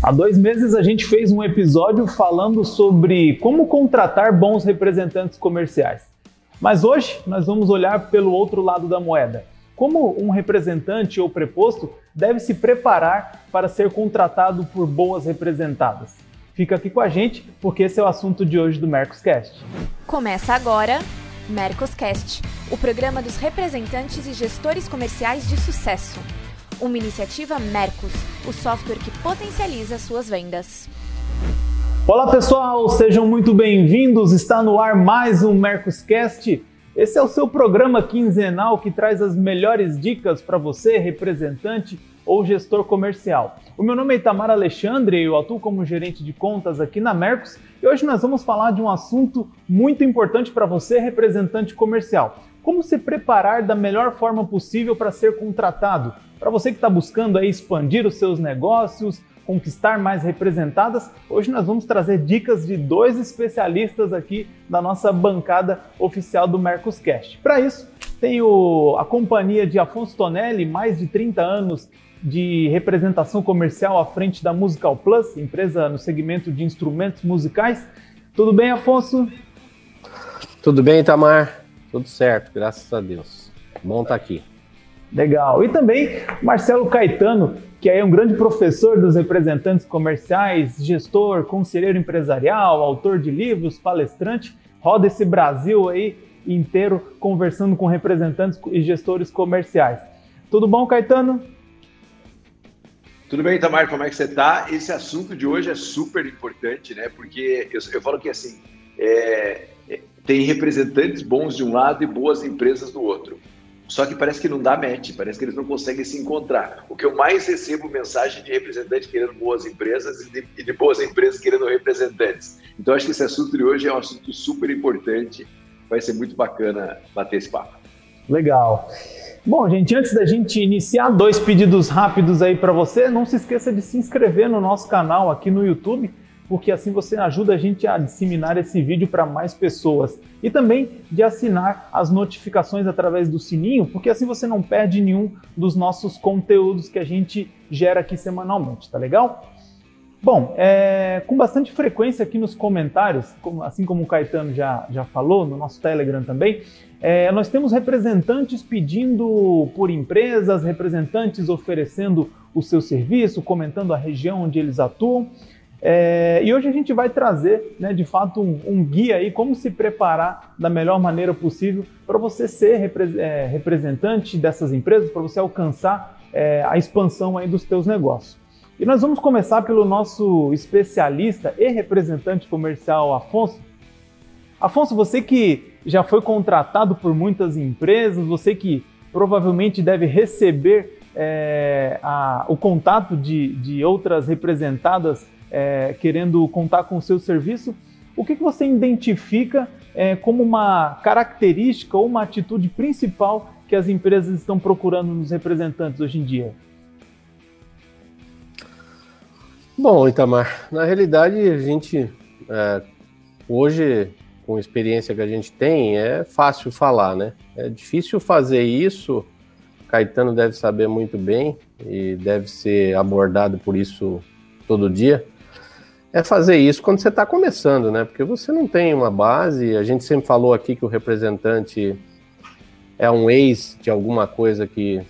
Há dois meses a gente fez um episódio falando sobre como contratar bons representantes comerciais. Mas hoje nós vamos olhar pelo outro lado da moeda. Como um representante ou preposto deve se preparar para ser contratado por boas representadas? Fica aqui com a gente, porque esse é o assunto de hoje do Mercoscast. Começa agora Mercoscast, o programa dos representantes e gestores comerciais de sucesso uma iniciativa Mercos, o software que potencializa suas vendas. Olá pessoal, sejam muito bem-vindos. Está no ar mais um Mercoscast. Esse é o seu programa quinzenal que traz as melhores dicas para você, representante ou gestor comercial. O meu nome é Itamar Alexandre e eu atuo como gerente de contas aqui na Mercos e hoje nós vamos falar de um assunto muito importante para você, representante comercial. Como se preparar da melhor forma possível para ser contratado? Para você que está buscando aí expandir os seus negócios, conquistar mais representadas, hoje nós vamos trazer dicas de dois especialistas aqui da nossa bancada oficial do Mercoscast. Para isso, tenho a companhia de Afonso Tonelli, mais de 30 anos de representação comercial à frente da Musical Plus, empresa no segmento de instrumentos musicais. Tudo bem, Afonso? Tudo bem, Tamar? Tudo certo, graças a Deus. Bom estar tá aqui. Legal. E também Marcelo Caetano, que é um grande professor dos representantes comerciais, gestor, conselheiro empresarial, autor de livros, palestrante, roda esse Brasil aí inteiro conversando com representantes e gestores comerciais. Tudo bom, Caetano? Tudo bem, Tamar, como é que você está? Esse assunto de hoje é super importante, né? Porque eu, eu falo que assim, é, é, tem representantes bons de um lado e boas empresas do outro. Só que parece que não dá match, parece que eles não conseguem se encontrar. O que eu mais recebo mensagem de representantes querendo boas empresas e de, e de boas empresas querendo representantes. Então acho que esse assunto de hoje é um assunto super importante. Vai ser muito bacana bater esse papo. Legal. Bom, gente, antes da gente iniciar, dois pedidos rápidos aí para você. Não se esqueça de se inscrever no nosso canal aqui no YouTube porque assim você ajuda a gente a disseminar esse vídeo para mais pessoas. E também de assinar as notificações através do sininho, porque assim você não perde nenhum dos nossos conteúdos que a gente gera aqui semanalmente, tá legal? Bom, é, com bastante frequência aqui nos comentários, como, assim como o Caetano já, já falou, no nosso Telegram também, é, nós temos representantes pedindo por empresas, representantes oferecendo o seu serviço, comentando a região onde eles atuam. É, e hoje a gente vai trazer, né, de fato, um, um, guia aí como se preparar da melhor maneira possível para você ser repre é, representante dessas empresas, para você alcançar é, a expansão aí dos teus negócios. E nós vamos começar pelo nosso especialista e representante comercial, Afonso. Afonso, você que já foi contratado por muitas empresas, você que provavelmente deve receber é, a, o contato de, de outras representadas é, querendo contar com o seu serviço, o que, que você identifica é, como uma característica ou uma atitude principal que as empresas estão procurando nos representantes hoje em dia? Bom, Itamar, na realidade a gente é, hoje, com a experiência que a gente tem, é fácil falar, né? É difícil fazer isso. Caetano deve saber muito bem e deve ser abordado por isso todo dia é fazer isso quando você está começando, né? Porque você não tem uma base. A gente sempre falou aqui que o representante é um ex de alguma coisa que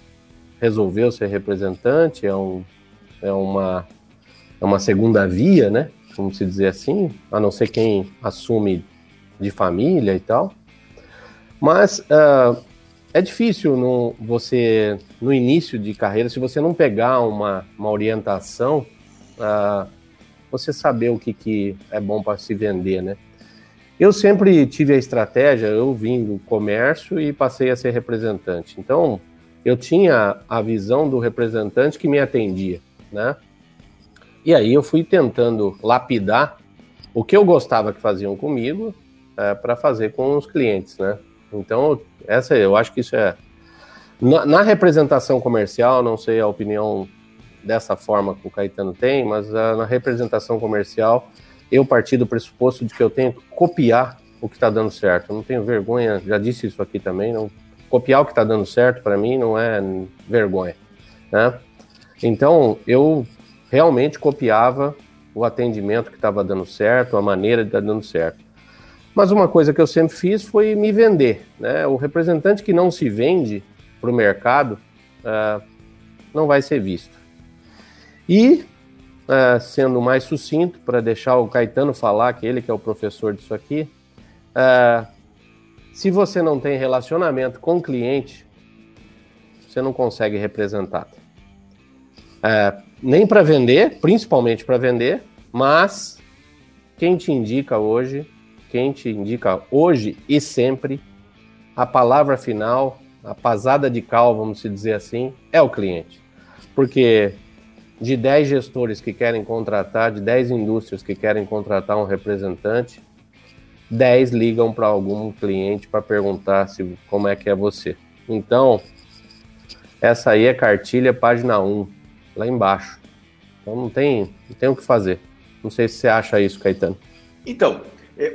resolveu ser representante, é, um, é, uma, é uma segunda via, né? Vamos se dizer assim, a não ser quem assume de família e tal. Mas uh, é difícil no, você, no início de carreira, se você não pegar uma, uma orientação. Uh, você saber o que, que é bom para se vender, né? Eu sempre tive a estratégia, eu vim do comércio e passei a ser representante. Então, eu tinha a visão do representante que me atendia, né? E aí eu fui tentando lapidar o que eu gostava que faziam comigo é, para fazer com os clientes, né? Então, essa eu acho que isso é na, na representação comercial, não sei a opinião dessa forma que o Caetano tem, mas uh, na representação comercial eu parti do pressuposto de que eu tenho que copiar o que está dando certo. Eu não tenho vergonha, já disse isso aqui também, não copiar o que está dando certo para mim não é vergonha, né? Então eu realmente copiava o atendimento que estava dando certo, a maneira de estar tá dando certo. Mas uma coisa que eu sempre fiz foi me vender. Né? O representante que não se vende para o mercado uh, não vai ser visto. E, uh, sendo mais sucinto, para deixar o Caetano falar, que ele que é o professor disso aqui, uh, se você não tem relacionamento com o cliente, você não consegue representar. nem para vender, principalmente para vender, mas quem te indica hoje, quem te indica hoje e sempre, a palavra final, a pasada de cal, vamos dizer assim, é o cliente. Porque de 10 gestores que querem contratar, de 10 indústrias que querem contratar um representante, 10 ligam para algum cliente para perguntar se como é que é você. Então, essa aí é cartilha página 1, lá embaixo. Então não tem, não tem o que fazer. Não sei se você acha isso, Caetano. Então,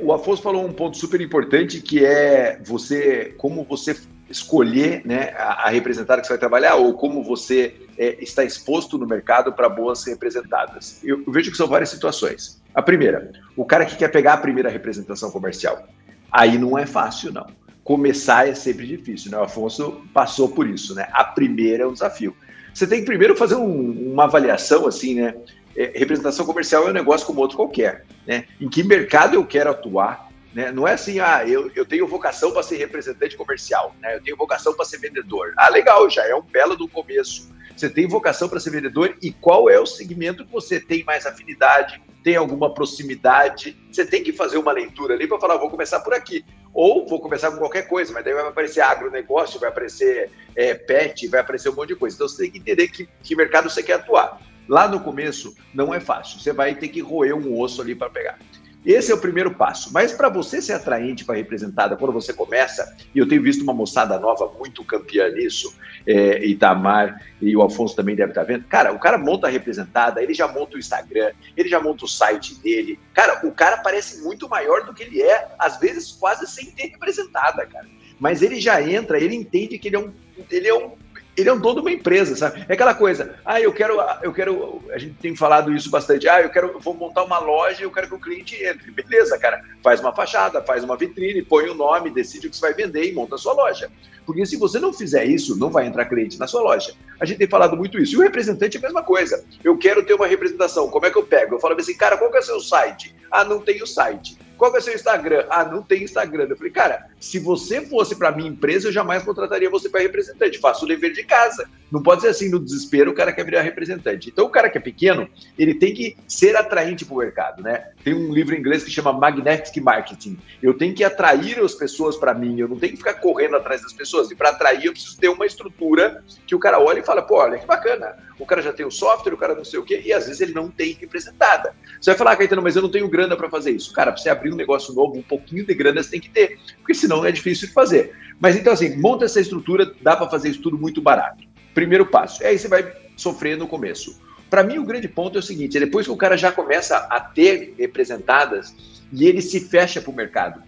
o Afonso falou um ponto super importante que é você, como você escolher né, a, a representada que você vai trabalhar ou como você é, está exposto no mercado para boas representadas. Eu, eu vejo que são várias situações. A primeira, o cara que quer pegar a primeira representação comercial. Aí não é fácil, não. Começar é sempre difícil, né? O Afonso passou por isso, né? A primeira é um desafio. Você tem que primeiro fazer um, uma avaliação, assim, né? É, representação comercial é um negócio como outro qualquer. Né? Em que mercado eu quero atuar? Né? Não é assim, ah, eu, eu tenho vocação para ser representante comercial, né? eu tenho vocação para ser vendedor. Ah, legal, já é um belo do começo. Você tem vocação para ser vendedor e qual é o segmento que você tem mais afinidade, tem alguma proximidade? Você tem que fazer uma leitura ali para falar, vou começar por aqui. Ou vou começar com qualquer coisa, mas daí vai aparecer agronegócio, vai aparecer é, pet, vai aparecer um monte de coisa. Então você tem que entender que, que mercado você quer atuar. Lá no começo não é fácil, você vai ter que roer um osso ali para pegar. Esse é o primeiro passo. Mas para você ser atraente para representada, quando você começa, e eu tenho visto uma moçada nova muito campeã nisso, é, Itamar e o Afonso também deve estar tá vendo. Cara, o cara monta a representada, ele já monta o Instagram, ele já monta o site dele. Cara, o cara parece muito maior do que ele é, às vezes quase sem ter representada, cara. Mas ele já entra, ele entende que ele é um, ele é um ele é um dono de uma empresa, sabe? É aquela coisa, ah, eu quero, eu quero, a gente tem falado isso bastante, ah, eu quero, vou montar uma loja e eu quero que o cliente entre. Beleza, cara, faz uma fachada, faz uma vitrine, põe o um nome, decide o que você vai vender e monta a sua loja. Porque se você não fizer isso, não vai entrar cliente na sua loja. A gente tem falado muito isso. E o representante é a mesma coisa. Eu quero ter uma representação, como é que eu pego? Eu falo assim, cara, qual que é o seu site? Ah, não tem o site. Qual é o seu Instagram? Ah, não tem Instagram. Eu falei, cara, se você fosse para minha empresa, eu jamais contrataria você para representante. Faça o dever de casa. Não pode ser assim, no desespero, o cara quer virar representante. Então, o cara que é pequeno, ele tem que ser atraente para o mercado, né? Tem um livro em inglês que chama Magnetic Marketing. Eu tenho que atrair as pessoas para mim, eu não tenho que ficar correndo atrás das pessoas. E para atrair, eu preciso ter uma estrutura que o cara olha e fala, pô, olha que bacana. O cara já tem o software, o cara não sei o quê, e às vezes ele não tem representada. Você vai falar, ah, Caetano, mas eu não tenho grana para fazer isso. Cara, para você abrir um negócio novo, um pouquinho de grana você tem que ter, porque senão é difícil de fazer. Mas então, assim, monta essa estrutura, dá para fazer isso tudo muito barato. Primeiro passo. E aí você vai sofrer no começo. Para mim, o grande ponto é o seguinte: é depois que o cara já começa a ter representadas e ele se fecha para o mercado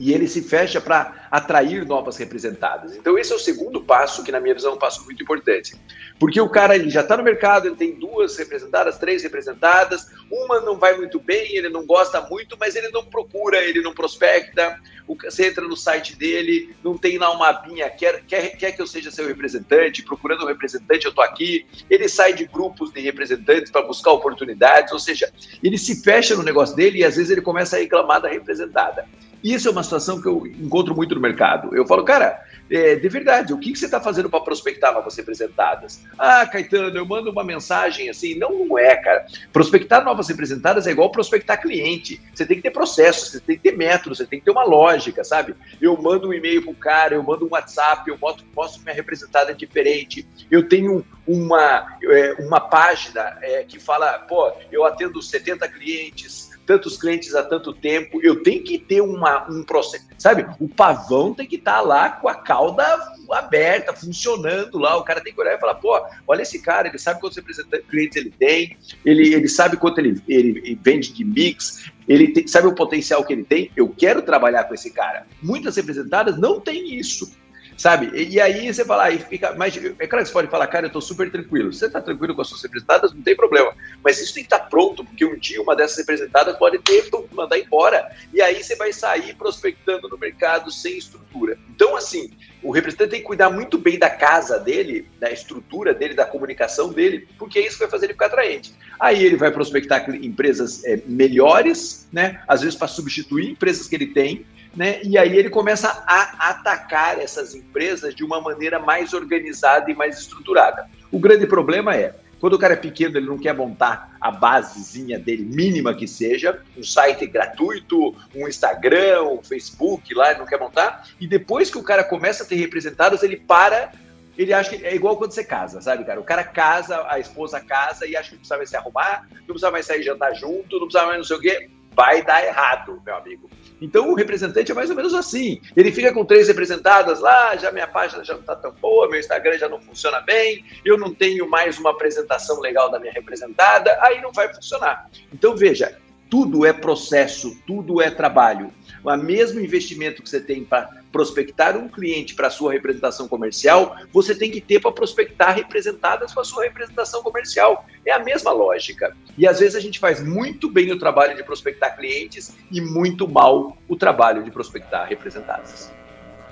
e ele se fecha para atrair novas representadas. Então esse é o segundo passo que na minha visão é um passo muito importante, porque o cara ele já está no mercado, ele tem duas representadas, três representadas, uma não vai muito bem, ele não gosta muito, mas ele não procura, ele não prospecta. Você entra no site dele, não tem lá uma abinha, quer, quer, quer que eu seja seu representante, procurando um representante, eu estou aqui. Ele sai de grupos de representantes para buscar oportunidades, ou seja, ele se fecha no negócio dele e às vezes ele começa a reclamar da representada. Isso é uma situação que eu encontro muito no mercado. Eu falo, cara, é, de verdade, o que, que você está fazendo para prospectar novas representadas? Ah, Caetano, eu mando uma mensagem assim. Não, não é, cara. Prospectar novas representadas é igual prospectar cliente. Você tem que ter processo, você tem que ter método, você tem que ter uma lógica, sabe? Eu mando um e-mail para o cara, eu mando um WhatsApp, eu mostro, mostro minha representada diferente. Eu tenho uma, é, uma página é, que fala, pô, eu atendo 70 clientes tantos clientes há tanto tempo, eu tenho que ter uma, um processo, sabe? O pavão tem que estar tá lá com a cauda aberta, funcionando lá. O cara tem que olhar e falar, pô, olha esse cara, ele sabe quantos clientes ele tem, ele, ele sabe quanto ele, ele vende de mix, ele tem, sabe o potencial que ele tem. Eu quero trabalhar com esse cara. Muitas representadas não têm isso. Sabe? E, e, aí você fala, aí fica. Mas é claro que você pode falar, cara, eu estou super tranquilo. Você está tranquilo com as suas representadas, não tem problema. Mas isso tem que estar tá pronto, porque um dia uma dessas representadas pode ter, mandar embora. E aí você vai sair prospectando no mercado sem estrutura. Então, assim, o representante tem que cuidar muito bem da casa dele, da estrutura dele, da comunicação dele, porque é isso que vai fazer ele ficar atraente. Aí ele vai prospectar empresas é, melhores, né? Às vezes para substituir empresas que ele tem, né? E aí ele começa a atacar essas empresas de uma maneira mais organizada e mais estruturada. O grande problema é quando o cara é pequeno, ele não quer montar a basezinha dele, mínima que seja, um site gratuito, um Instagram, um Facebook lá, ele não quer montar. E depois que o cara começa a ter representados, ele para ele acha que é igual quando você casa, sabe, cara? O cara casa, a esposa casa e acha que não precisa mais se arrumar, não precisa mais sair jantar junto, não precisa mais não sei o quê. Vai dar errado, meu amigo. Então o representante é mais ou menos assim. Ele fica com três representadas lá, já minha página já não está tão boa, meu Instagram já não funciona bem, eu não tenho mais uma apresentação legal da minha representada, aí não vai funcionar. Então veja, tudo é processo, tudo é trabalho. O mesmo investimento que você tem para prospectar um cliente para sua representação comercial, você tem que ter para prospectar representadas com a sua representação comercial. É a mesma lógica. E às vezes a gente faz muito bem o trabalho de prospectar clientes e muito mal o trabalho de prospectar representadas.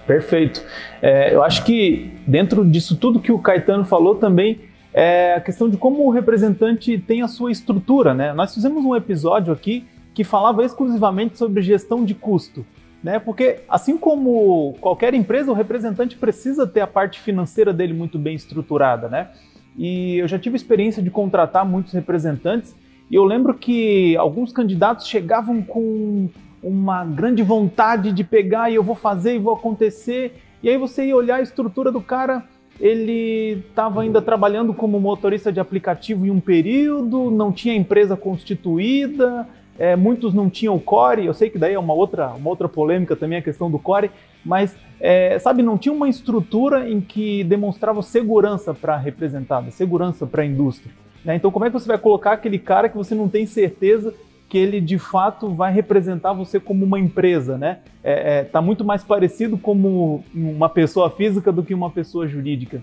Perfeito. É, eu acho que dentro disso tudo que o Caetano falou também é a questão de como o representante tem a sua estrutura, né? Nós fizemos um episódio aqui que falava exclusivamente sobre gestão de custo né? Porque assim como qualquer empresa, o representante precisa ter a parte financeira dele muito bem estruturada, né? E eu já tive experiência de contratar muitos representantes e eu lembro que alguns candidatos chegavam com uma grande vontade de pegar e eu vou fazer e vou acontecer. E aí você ia olhar a estrutura do cara, ele estava ainda trabalhando como motorista de aplicativo em um período, não tinha empresa constituída, é, muitos não tinham o core, eu sei que daí é uma outra, uma outra polêmica também a questão do core, mas é, sabe, não tinha uma estrutura em que demonstrava segurança para a representada, segurança para a indústria. Né? Então, como é que você vai colocar aquele cara que você não tem certeza que ele de fato vai representar você como uma empresa, né? É, é, tá muito mais parecido como uma pessoa física do que uma pessoa jurídica.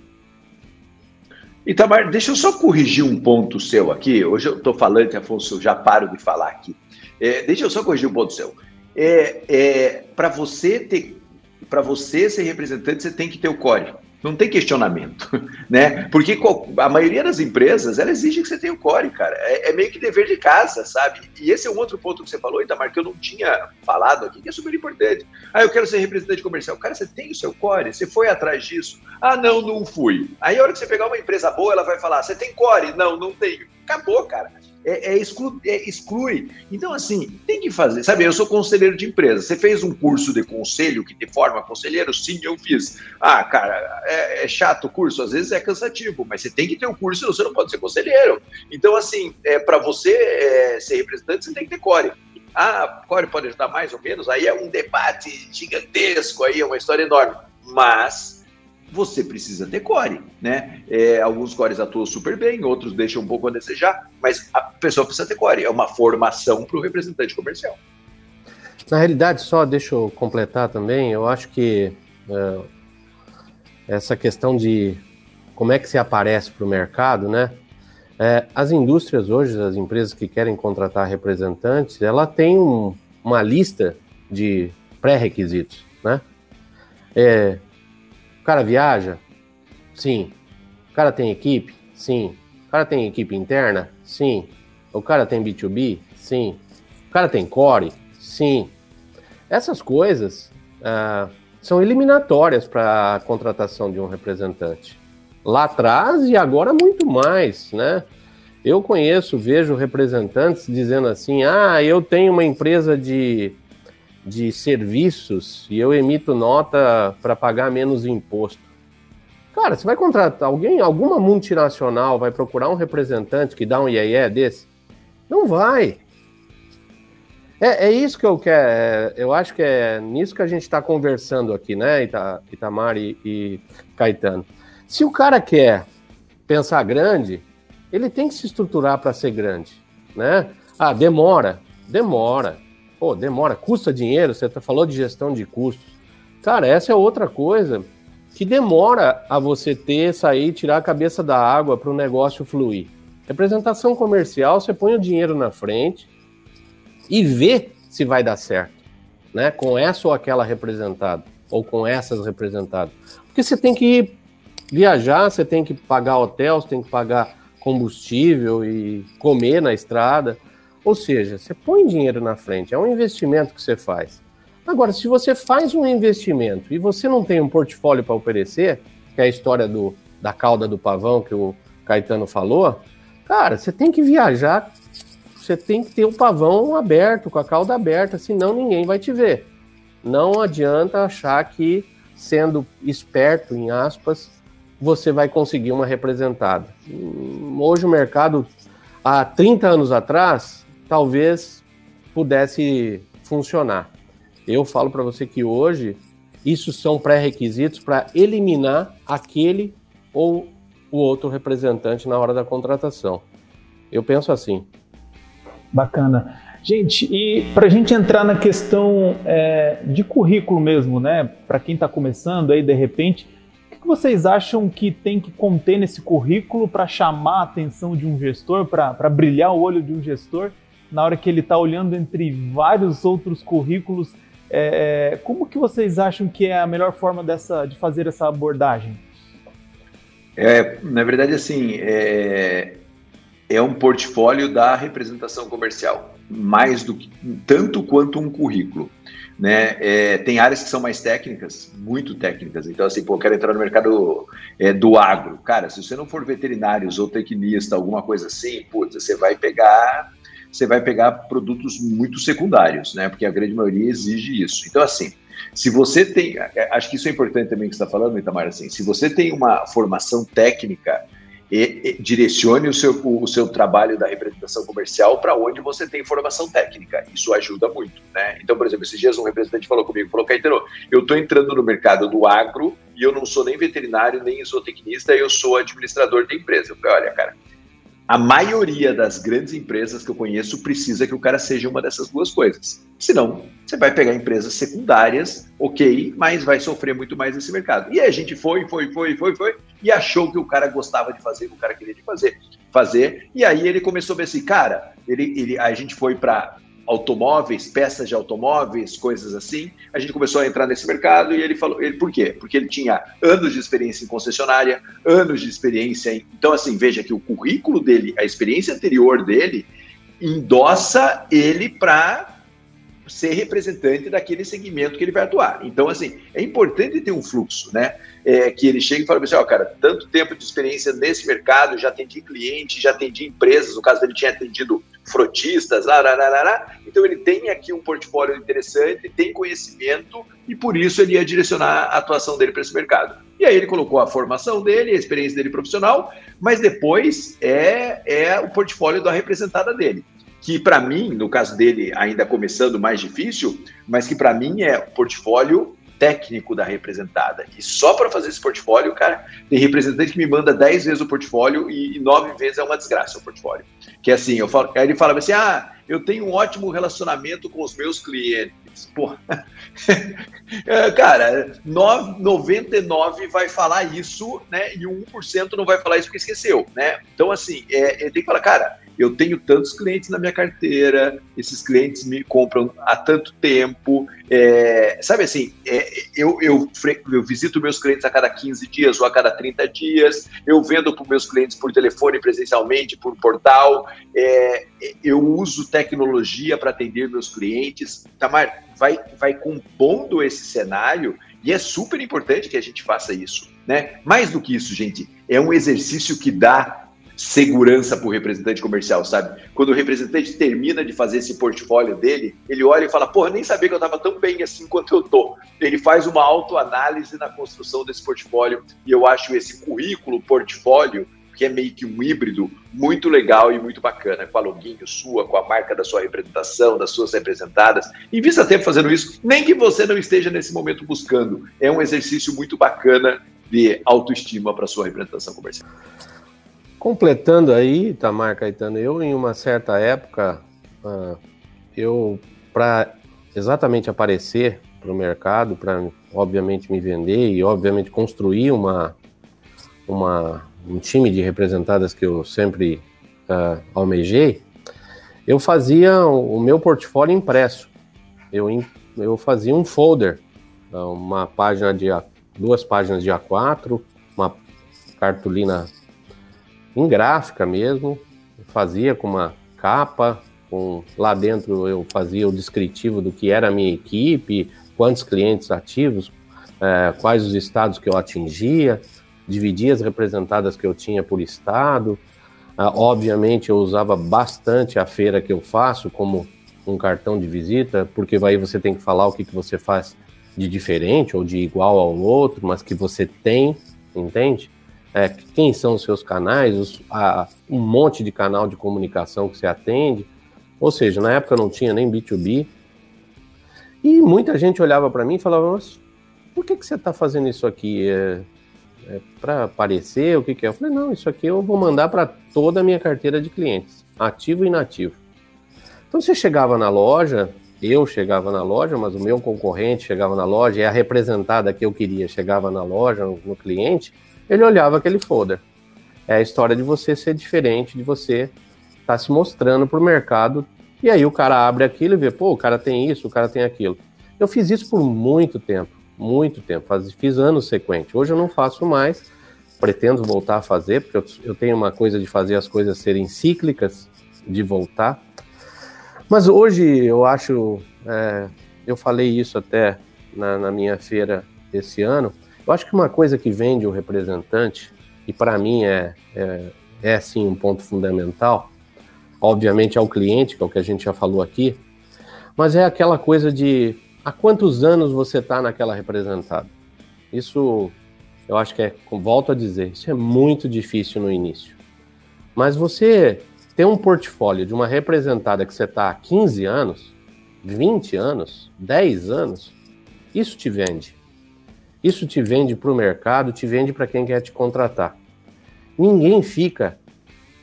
Itamar, deixa eu só corrigir um ponto seu aqui. Hoje eu estou falando, Afonso, eu já paro de falar aqui. É, deixa eu só corrigir um ponto seu. É, é, para você ter, para você ser representante, você tem que ter o core. Não tem questionamento, né? Porque a maioria das empresas, ela exige que você tenha o core, cara. É, é, meio que dever de casa, sabe? E esse é um outro ponto que você falou, Itamar, que eu não tinha falado aqui, que é super importante. Ah, eu quero ser representante comercial. Cara, você tem o seu core? Você foi atrás disso? Ah, não, não fui. Aí a hora que você pegar uma empresa boa, ela vai falar, você tem core? Não, não tenho. Acabou, cara é, é, exclu, é, exclui. Então, assim, tem que fazer. Sabe, eu sou conselheiro de empresa. Você fez um curso de conselho que te forma conselheiro? Sim, eu fiz. Ah, cara, é, é chato o curso, às vezes é cansativo, mas você tem que ter o um curso, você não pode ser conselheiro. Então, assim, é, para você é, ser representante, você tem que ter core. Ah, core pode ajudar mais ou menos? Aí é um debate gigantesco, aí é uma história enorme. Mas você precisa ter core, né? É, alguns cores atuam super bem, outros deixam um pouco a desejar, mas a pessoa precisa ter core. É uma formação para o representante comercial. Na realidade, só deixa eu completar também, eu acho que é, essa questão de como é que se aparece para o mercado, né? É, as indústrias hoje, as empresas que querem contratar representantes, ela tem um, uma lista de pré-requisitos, né? É, cara viaja? Sim. O cara tem equipe? Sim. O cara tem equipe interna? Sim. O cara tem B2B? Sim. O cara tem core? Sim. Essas coisas uh, são eliminatórias para a contratação de um representante. Lá atrás e agora muito mais, né? Eu conheço, vejo representantes dizendo assim: ah, eu tenho uma empresa de de serviços e eu emito nota para pagar menos imposto. Cara, você vai contratar alguém, alguma multinacional vai procurar um representante que dá um IEE desse? Não vai. É, é isso que eu quero. É, eu acho que é nisso que a gente está conversando aqui, né, Ita, Itamar e, e Caetano. Se o cara quer pensar grande, ele tem que se estruturar para ser grande, né? Ah, demora, demora. Pô, demora, custa dinheiro, você tá, falou de gestão de custos. Cara, essa é outra coisa que demora a você ter, sair, tirar a cabeça da água para o negócio fluir. Representação comercial, você põe o dinheiro na frente e vê se vai dar certo, né? Com essa ou aquela representada, ou com essas representadas. Porque você tem que viajar, você tem que pagar hotel, você tem que pagar combustível e comer na estrada. Ou seja, você põe dinheiro na frente, é um investimento que você faz. Agora, se você faz um investimento e você não tem um portfólio para oferecer, que é a história do, da cauda do pavão que o Caetano falou, cara, você tem que viajar, você tem que ter o pavão aberto, com a cauda aberta, senão ninguém vai te ver. Não adianta achar que, sendo esperto, em aspas, você vai conseguir uma representada. Hoje o mercado, há 30 anos atrás, talvez pudesse funcionar. Eu falo para você que hoje isso são pré-requisitos para eliminar aquele ou o outro representante na hora da contratação. Eu penso assim. Bacana. Gente, e para a gente entrar na questão é, de currículo mesmo, né? Para quem está começando aí de repente, o que vocês acham que tem que conter nesse currículo para chamar a atenção de um gestor, para brilhar o olho de um gestor na hora que ele está olhando entre vários outros currículos é, é, como que vocês acham que é a melhor forma dessa, de fazer essa abordagem? É, na verdade, assim, é, é um portfólio da representação comercial, mais do que tanto quanto um currículo. Né? É, tem áreas que são mais técnicas, muito técnicas. Então, assim, pô, quero entrar no mercado é, do agro. Cara, se você não for veterinário ou tecnista, alguma coisa assim, putz, você vai pegar você vai pegar produtos muito secundários, né? Porque a grande maioria exige isso. Então, assim, se você tem. Acho que isso é importante também que você está falando, Itamar, assim, se você tem uma formação técnica, e, e, direcione o seu, o, seu trabalho da representação comercial para onde você tem formação técnica. Isso ajuda muito, né? Então, por exemplo, esses dias um representante falou comigo, falou, Caetano, eu estou entrando no mercado do agro e eu não sou nem veterinário, nem zootecnista, eu sou administrador da empresa. Eu falei, olha, cara, a maioria das grandes empresas que eu conheço precisa que o cara seja uma dessas duas coisas. Senão, você vai pegar empresas secundárias, ok, mas vai sofrer muito mais nesse mercado. E a gente foi, foi, foi, foi, foi, e achou que o cara gostava de fazer, que o cara queria de fazer, fazer. E aí ele começou a ver assim, cara, ele, ele, a gente foi para automóveis, peças de automóveis, coisas assim. A gente começou a entrar nesse mercado e ele falou, ele por quê? Porque ele tinha anos de experiência em concessionária, anos de experiência em, então assim, veja que o currículo dele, a experiência anterior dele endossa ele para ser representante daquele segmento que ele vai atuar. Então, assim, é importante ter um fluxo, né? É, que ele chega e fala assim, ó, cara, tanto tempo de experiência nesse mercado, já atendi cliente, já atendi empresas, no caso dele tinha atendido frotistas, lá, então ele tem aqui um portfólio interessante, tem conhecimento e por isso ele ia direcionar a atuação dele para esse mercado. E aí ele colocou a formação dele, a experiência dele profissional, mas depois é, é o portfólio da representada dele que para mim, no caso dele, ainda começando mais difícil, mas que para mim é o portfólio técnico da representada. E só para fazer esse portfólio, cara, tem representante que me manda 10 vezes o portfólio e 9 vezes é uma desgraça o portfólio. Que é assim, eu falo, aí ele fala assim: ah, eu tenho um ótimo relacionamento com os meus clientes. Porra. É, cara, 99 vai falar isso, né? E 1% não vai falar isso porque esqueceu, né? Então, assim, é, ele tem que falar, cara, eu tenho tantos clientes na minha carteira, esses clientes me compram há tanto tempo. É, sabe assim, é, eu, eu, eu, visito meus clientes a cada 15 dias ou a cada 30 dias, eu vendo para meus clientes por telefone, presencialmente, por portal, é, eu uso tecnologia para atender meus clientes. Tamar, vai, vai compondo esse cenário e é super importante que a gente faça isso. Né? Mais do que isso, gente, é um exercício que dá segurança para o representante comercial, sabe? Quando o representante termina de fazer esse portfólio dele, ele olha e fala: Porra, nem sabia que eu estava tão bem assim quanto eu tô. Ele faz uma autoanálise na construção desse portfólio e eu acho esse currículo, portfólio, que é meio que um híbrido muito legal e muito bacana, com a loginho sua, com a marca da sua representação, das suas representadas. Invista tempo fazendo isso, nem que você não esteja nesse momento buscando. É um exercício muito bacana de autoestima para sua representação comercial. Completando aí, Tamar Caetano, eu em uma certa época, uh, eu, para exatamente aparecer para o mercado, para obviamente me vender e obviamente construir uma, uma, um time de representadas que eu sempre uh, almejei, eu fazia o meu portfólio impresso. Eu, eu fazia um folder, uma página de duas páginas de A4, uma cartolina em gráfica mesmo, fazia com uma capa, com lá dentro eu fazia o descritivo do que era a minha equipe, quantos clientes ativos, é, quais os estados que eu atingia, dividia as representadas que eu tinha por estado. Ah, obviamente eu usava bastante a feira que eu faço como um cartão de visita, porque aí você tem que falar o que, que você faz de diferente ou de igual ao outro, mas que você tem, entende? É, quem são os seus canais, os, a, um monte de canal de comunicação que você atende. Ou seja, na época não tinha nem B2B. E muita gente olhava para mim e falava, mas por que, que você está fazendo isso aqui? É, é para aparecer? O que, que é? Eu falei, não, isso aqui eu vou mandar para toda a minha carteira de clientes, ativo e inativo. Então você chegava na loja, eu chegava na loja, mas o meu concorrente chegava na loja, e a representada que eu queria chegava na loja, no, no cliente, ele olhava aquele folder. É a história de você ser diferente, de você estar tá se mostrando para o mercado, e aí o cara abre aquilo e vê, pô, o cara tem isso, o cara tem aquilo. Eu fiz isso por muito tempo, muito tempo, faz, fiz anos sequentes. Hoje eu não faço mais, pretendo voltar a fazer, porque eu, eu tenho uma coisa de fazer as coisas serem cíclicas, de voltar, mas hoje eu acho, é, eu falei isso até na, na, minha feira esse ano, eu acho que uma coisa que vende o representante, e para mim é, é, é sim um ponto fundamental, obviamente é o cliente, que é o que a gente já falou aqui, mas é aquela coisa de há quantos anos você está naquela representada. Isso eu acho que é, volto a dizer, isso é muito difícil no início. Mas você ter um portfólio de uma representada que você está há 15 anos, 20 anos, 10 anos, isso te vende. Isso te vende para o mercado, te vende para quem quer te contratar. Ninguém fica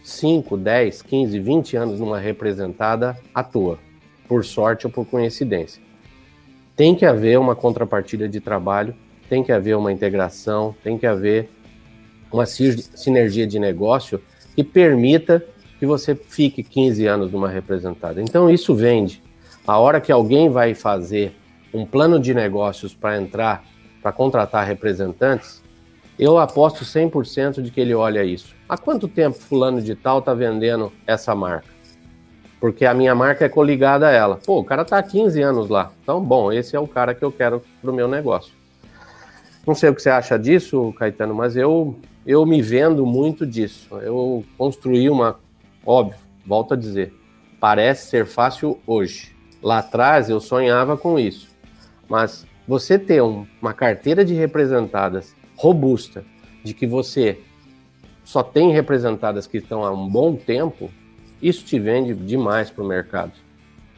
5, 10, 15, 20 anos numa representada à toa, por sorte ou por coincidência. Tem que haver uma contrapartida de trabalho, tem que haver uma integração, tem que haver uma sinergia de negócio que permita que você fique 15 anos numa representada. Então isso vende. A hora que alguém vai fazer um plano de negócios para entrar, para contratar representantes, eu aposto 100% de que ele olha isso. Há quanto tempo fulano de tal está vendendo essa marca? Porque a minha marca é coligada a ela. Pô, o cara está há 15 anos lá. Então, bom, esse é o cara que eu quero para o meu negócio. Não sei o que você acha disso, Caetano, mas eu, eu me vendo muito disso. Eu construí uma Óbvio, volto a dizer, parece ser fácil hoje. Lá atrás eu sonhava com isso. Mas você ter um, uma carteira de representadas robusta, de que você só tem representadas que estão há um bom tempo, isso te vende demais para o mercado.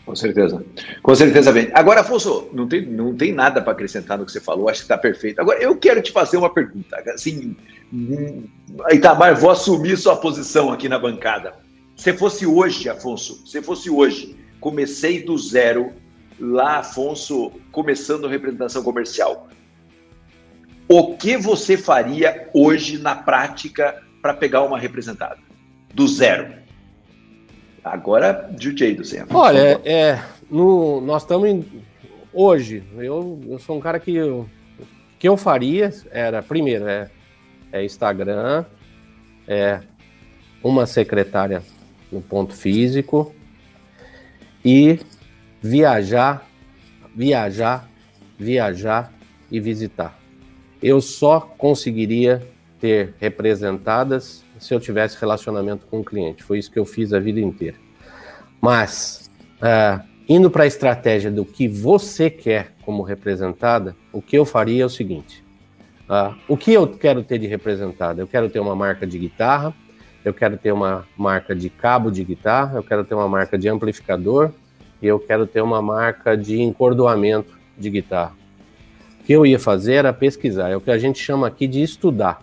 Com certeza. Com certeza vende. Agora, Afonso, não tem, não tem nada para acrescentar no que você falou, acho que está perfeito. Agora, eu quero te fazer uma pergunta. Assim, hum, Itamar, vou assumir sua posição aqui na bancada. Se fosse hoje, Afonso, se fosse hoje, comecei do zero, lá, Afonso, começando representação comercial. O que você faria hoje na prática para pegar uma representada? Do zero. Agora, DJ do centro. Olha, é, no, nós estamos hoje. Eu, eu sou um cara que o que eu faria era primeiro é, é Instagram, é uma secretária no ponto físico e viajar, viajar, viajar e visitar. Eu só conseguiria ter representadas se eu tivesse relacionamento com o cliente. Foi isso que eu fiz a vida inteira. Mas, uh, indo para a estratégia do que você quer como representada, o que eu faria é o seguinte: uh, o que eu quero ter de representada? Eu quero ter uma marca de guitarra, eu quero ter uma marca de cabo de guitarra, eu quero ter uma marca de amplificador e eu quero ter uma marca de encordoamento de guitarra. O que eu ia fazer era pesquisar, é o que a gente chama aqui de estudar.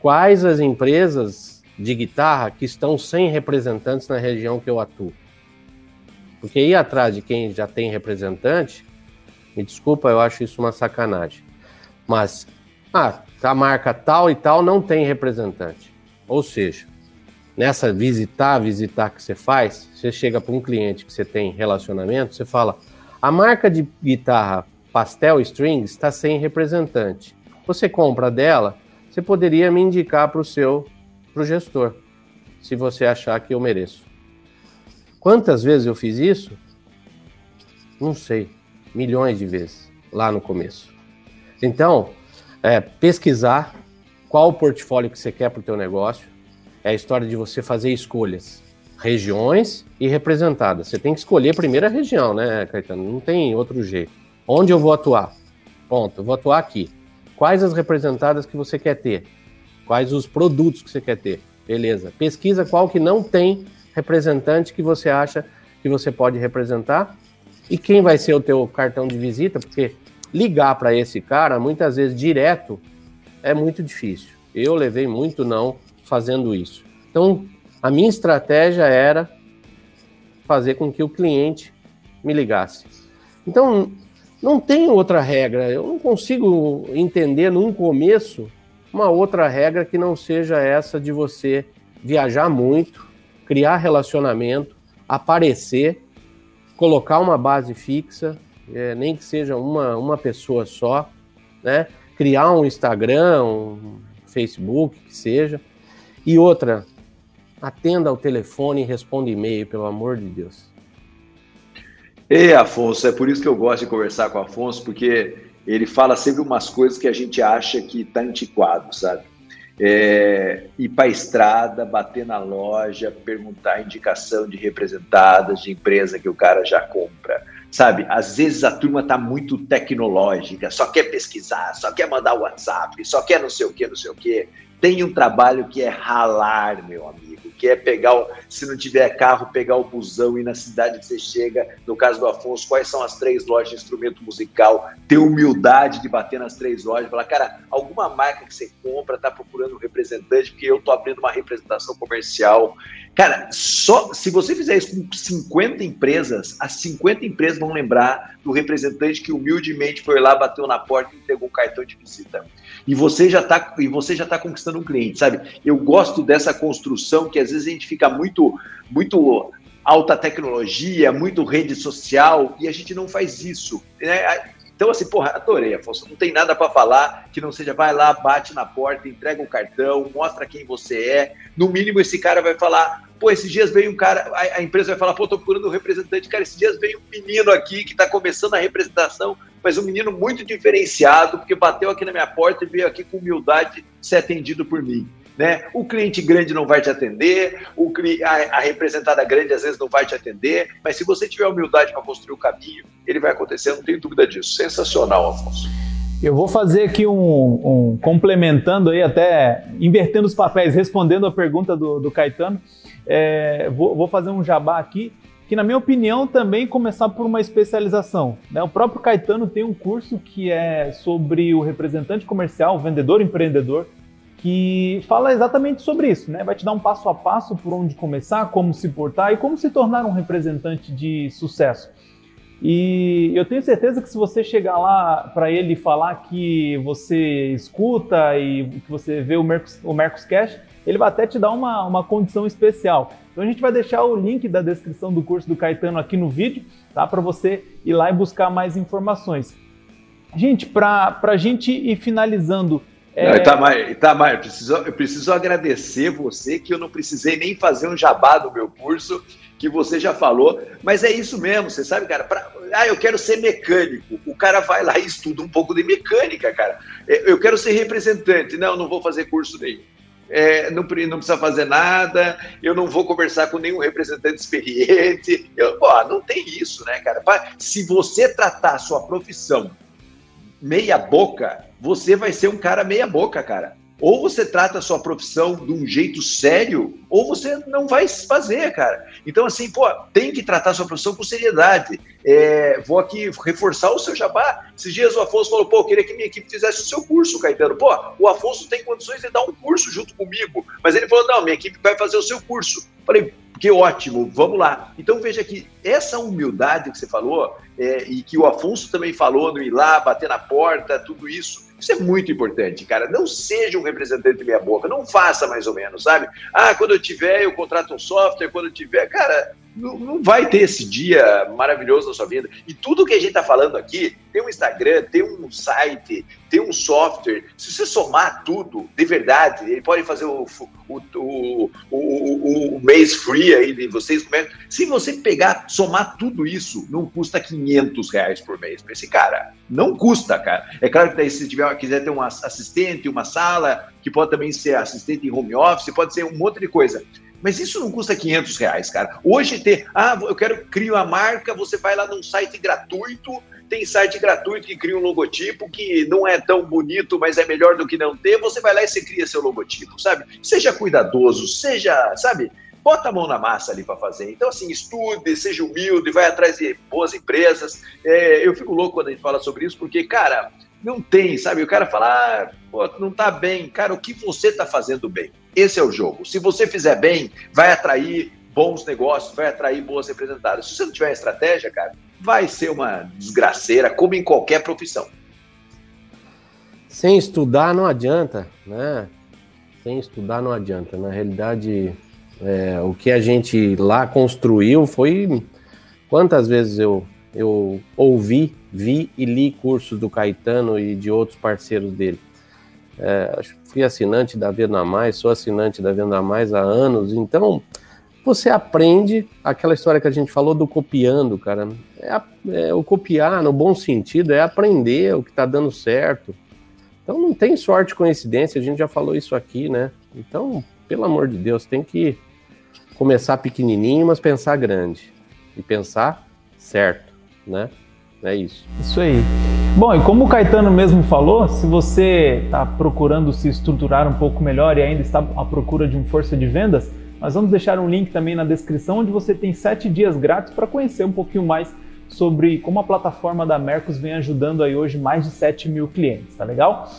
Quais as empresas de guitarra que estão sem representantes na região que eu atuo? Porque ir atrás de quem já tem representante Me desculpa, eu acho isso uma sacanagem. Mas, ah, a marca tal e tal não tem representante. Ou seja, nessa visitar, visitar que você faz, você chega para um cliente que você tem relacionamento, você fala: a marca de guitarra Pastel Strings está sem representante. Você compra dela, você poderia me indicar para o seu pro gestor, se você achar que eu mereço. Quantas vezes eu fiz isso? Não sei, milhões de vezes lá no começo. Então, é, pesquisar qual o portfólio que você quer para o teu negócio, é a história de você fazer escolhas, regiões e representadas. Você tem que escolher a região, né, Caetano? Não tem outro jeito. Onde eu vou atuar? Ponto. Eu vou atuar aqui. Quais as representadas que você quer ter? Quais os produtos que você quer ter? Beleza. Pesquisa qual que não tem representante que você acha que você pode representar e quem vai ser o teu cartão de visita, porque ligar para esse cara muitas vezes direto é muito difícil. Eu levei muito não fazendo isso. Então, a minha estratégia era fazer com que o cliente me ligasse. Então, não tem outra regra. Eu não consigo entender num começo uma outra regra que não seja essa de você viajar muito, criar relacionamento, aparecer, colocar uma base fixa, é, nem que seja uma, uma pessoa só, né? Criar um Instagram, um Facebook, que seja. E outra, atenda ao telefone e responda e-mail, pelo amor de Deus. Ei, Afonso, é por isso que eu gosto de conversar com o Afonso, porque ele fala sempre umas coisas que a gente acha que está antiquado, sabe? É, ir para a estrada, bater na loja, perguntar indicação de representadas de empresa que o cara já compra. Sabe, às vezes a turma está muito tecnológica, só quer pesquisar, só quer mandar WhatsApp, só quer não sei o que, não sei o que. Tem um trabalho que é ralar, meu amigo que é pegar, se não tiver carro, pegar o busão e na cidade que você chega, no caso do Afonso, quais são as três lojas de instrumento musical, ter humildade de bater nas três lojas, falar, cara, alguma marca que você compra está procurando um representante, porque eu tô abrindo uma representação comercial. Cara, só se você fizer isso com 50 empresas, as 50 empresas vão lembrar do representante que humildemente foi lá, bateu na porta e entregou um cartão de visita e você já está e você já tá conquistando um cliente, sabe? Eu gosto dessa construção que às vezes a gente fica muito muito alta tecnologia, muito rede social e a gente não faz isso. Né? Então, assim, porra, adorei, Afonso. Não tem nada para falar que não seja vai lá, bate na porta, entrega o um cartão, mostra quem você é. No mínimo, esse cara vai falar: pô, esses dias veio um cara, a, a empresa vai falar: pô, tô procurando um representante. Cara, esses dias veio um menino aqui que está começando a representação, mas um menino muito diferenciado, porque bateu aqui na minha porta e veio aqui com humildade ser atendido por mim. Né? O cliente grande não vai te atender, o, a, a, representada grande às vezes não vai te atender, mas se você tiver humildade para construir o caminho, ele vai acontecer, não tenho dúvida disso. Sensacional, Afonso. Eu vou fazer aqui um, um complementando aí, até invertendo os papéis, respondendo a pergunta do, do Caetano. É, vou, vou fazer um jabá aqui que na minha opinião também começar por uma especialização. Né? O próprio Caetano tem um curso que é sobre o representante comercial, o vendedor empreendedor, que fala exatamente sobre isso, né? Vai te dar um passo a passo por onde começar, como se portar e como se tornar um representante de sucesso. E eu tenho certeza que se você chegar lá para ele falar que você escuta e que você vê o Mercos, o Mercos Cash, ele vai até te dar uma, uma condição especial. Então a gente vai deixar o link da descrição do curso do Caetano aqui no vídeo, tá? Para você ir lá e buscar mais informações. Gente, para a gente ir finalizando é... Não, Itamar, Itamar eu, preciso, eu preciso agradecer você que eu não precisei nem fazer um jabá do meu curso, que você já falou, mas é isso mesmo, você sabe, cara, pra, ah, eu quero ser mecânico, o cara vai lá e estuda um pouco de mecânica, cara, é, eu quero ser representante, não, não vou fazer curso nenhum. É, não, não, precisa fazer nada, eu não vou conversar com nenhum representante experiente. Eu, não tem isso, né, cara? Se você tratar a sua profissão meia boca, você vai ser um cara meia boca, cara. Ou você trata a sua profissão de um jeito sério, ou você não vai fazer, cara. Então, assim, pô, tem que tratar a sua profissão com seriedade. É, vou aqui reforçar o seu jabá. Esses dias o Afonso falou, pô, eu queria que minha equipe fizesse o seu curso, Caetano. Pô, o Afonso tem condições de dar um curso junto comigo. Mas ele falou, não, minha equipe vai fazer o seu curso. Falei, que ótimo, vamos lá. Então veja que essa humildade que você falou, é, e que o Afonso também falou no ir lá, bater na porta, tudo isso, isso é muito importante, cara. Não seja um representante meia boca, não faça mais ou menos, sabe? Ah, quando eu tiver, eu contrato um software, quando eu tiver, cara, não, não vai ter esse dia maravilhoso na sua vida. E tudo que a gente está falando aqui, tem um Instagram, tem um site, tem um software. Se você somar tudo, de verdade, ele pode fazer o, o, o, o, o mês free aí de vocês. É? Se você pegar, somar tudo isso, não custa 500 reais por mês para esse cara. Não custa, cara. É claro que daí, se tiver, quiser ter um assistente, uma sala, que pode também ser assistente em home office, pode ser um monte de coisa. Mas isso não custa 500 reais, cara. Hoje ter, ah, eu quero criar uma marca, você vai lá num site gratuito, tem site gratuito que cria um logotipo que não é tão bonito, mas é melhor do que não ter. Você vai lá e você cria seu logotipo, sabe? Seja cuidadoso, seja, sabe? Bota a mão na massa ali para fazer. Então, assim, estude, seja humilde, vai atrás de boas empresas. É, eu fico louco quando a gente fala sobre isso, porque, cara, não tem, sabe? O cara fala, ah, pô, não tá bem. Cara, o que você tá fazendo bem? Esse é o jogo. Se você fizer bem, vai atrair bons negócios, vai atrair boas representadas. Se você não tiver estratégia, cara, vai ser uma desgraceira, como em qualquer profissão. Sem estudar não adianta, né? Sem estudar não adianta. Na realidade, é, o que a gente lá construiu foi. Quantas vezes eu, eu ouvi vi e li cursos do Caetano e de outros parceiros dele. É, fui assinante da Venda Mais, sou assinante da Venda Mais há anos, então você aprende aquela história que a gente falou do copiando, cara. É, é, o copiar, no bom sentido, é aprender o que está dando certo. Então não tem sorte coincidência, a gente já falou isso aqui, né? Então, pelo amor de Deus, tem que começar pequenininho, mas pensar grande. E pensar certo, né? É isso. Isso aí. Bom, e como o Caetano mesmo falou, se você está procurando se estruturar um pouco melhor e ainda está à procura de um força de vendas, nós vamos deixar um link também na descrição onde você tem sete dias grátis para conhecer um pouquinho mais sobre como a plataforma da Mercos vem ajudando aí hoje mais de 7 mil clientes, tá legal?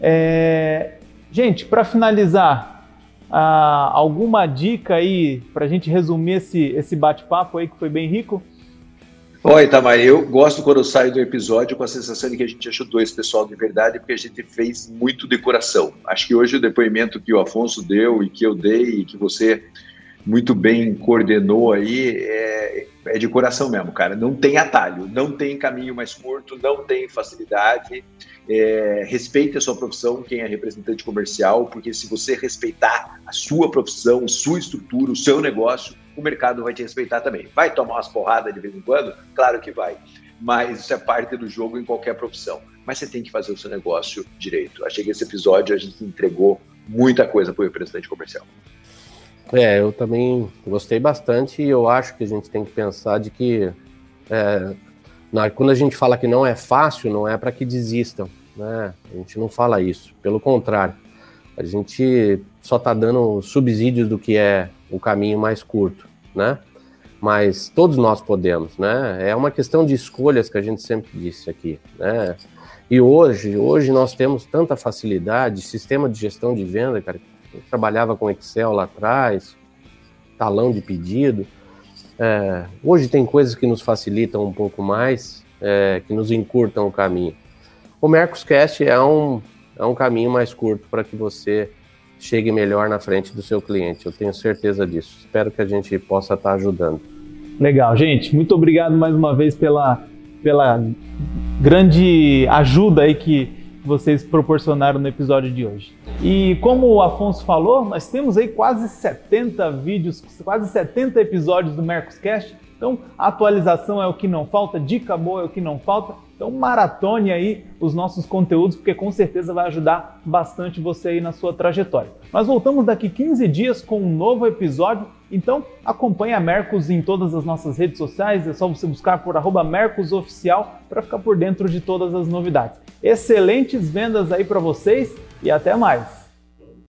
É... Gente, para finalizar, ah, alguma dica aí para a gente resumir esse, esse bate-papo aí que foi bem rico? Oi, Itamar, eu gosto quando eu saio do episódio com a sensação de que a gente ajudou esse pessoal de verdade, porque a gente fez muito decoração. Acho que hoje o depoimento que o Afonso deu e que eu dei e que você muito bem coordenou aí é, é de coração mesmo, cara. Não tem atalho, não tem caminho mais curto, não tem facilidade. É, respeite a sua profissão, quem é representante comercial, porque se você respeitar a sua profissão, sua estrutura, o seu negócio, o mercado vai te respeitar também. Vai tomar umas porradas de vez em quando? Claro que vai. Mas isso é parte do jogo em qualquer profissão. Mas você tem que fazer o seu negócio direito. Achei que esse episódio a gente entregou muita coisa para o representante comercial. É, eu também gostei bastante e eu acho que a gente tem que pensar de que é, na, quando a gente fala que não é fácil, não é para que desistam, né? A gente não fala isso. Pelo contrário, a gente só está dando subsídios do que é o caminho mais curto, né? Mas todos nós podemos, né? É uma questão de escolhas que a gente sempre disse aqui, né? E hoje, hoje nós temos tanta facilidade, sistema de gestão de venda, cara, eu trabalhava com Excel lá atrás, talão de pedido. É, hoje tem coisas que nos facilitam um pouco mais, é, que nos encurtam o caminho. O Mercoscast é um, é um caminho mais curto para que você chegue melhor na frente do seu cliente. Eu tenho certeza disso. Espero que a gente possa estar ajudando. Legal, gente. Muito obrigado mais uma vez pela, pela grande ajuda aí que vocês proporcionaram no episódio de hoje. E como o Afonso falou, nós temos aí quase 70 vídeos, quase 70 episódios do Mercoscast. Então, atualização é o que não falta, dica boa é o que não falta. Então maratone aí os nossos conteúdos, porque com certeza vai ajudar bastante você aí na sua trajetória. Nós voltamos daqui 15 dias com um novo episódio, então acompanhe a Mercos em todas as nossas redes sociais, é só você buscar por Mercosoficial para ficar por dentro de todas as novidades. Excelentes vendas aí para vocês e até mais!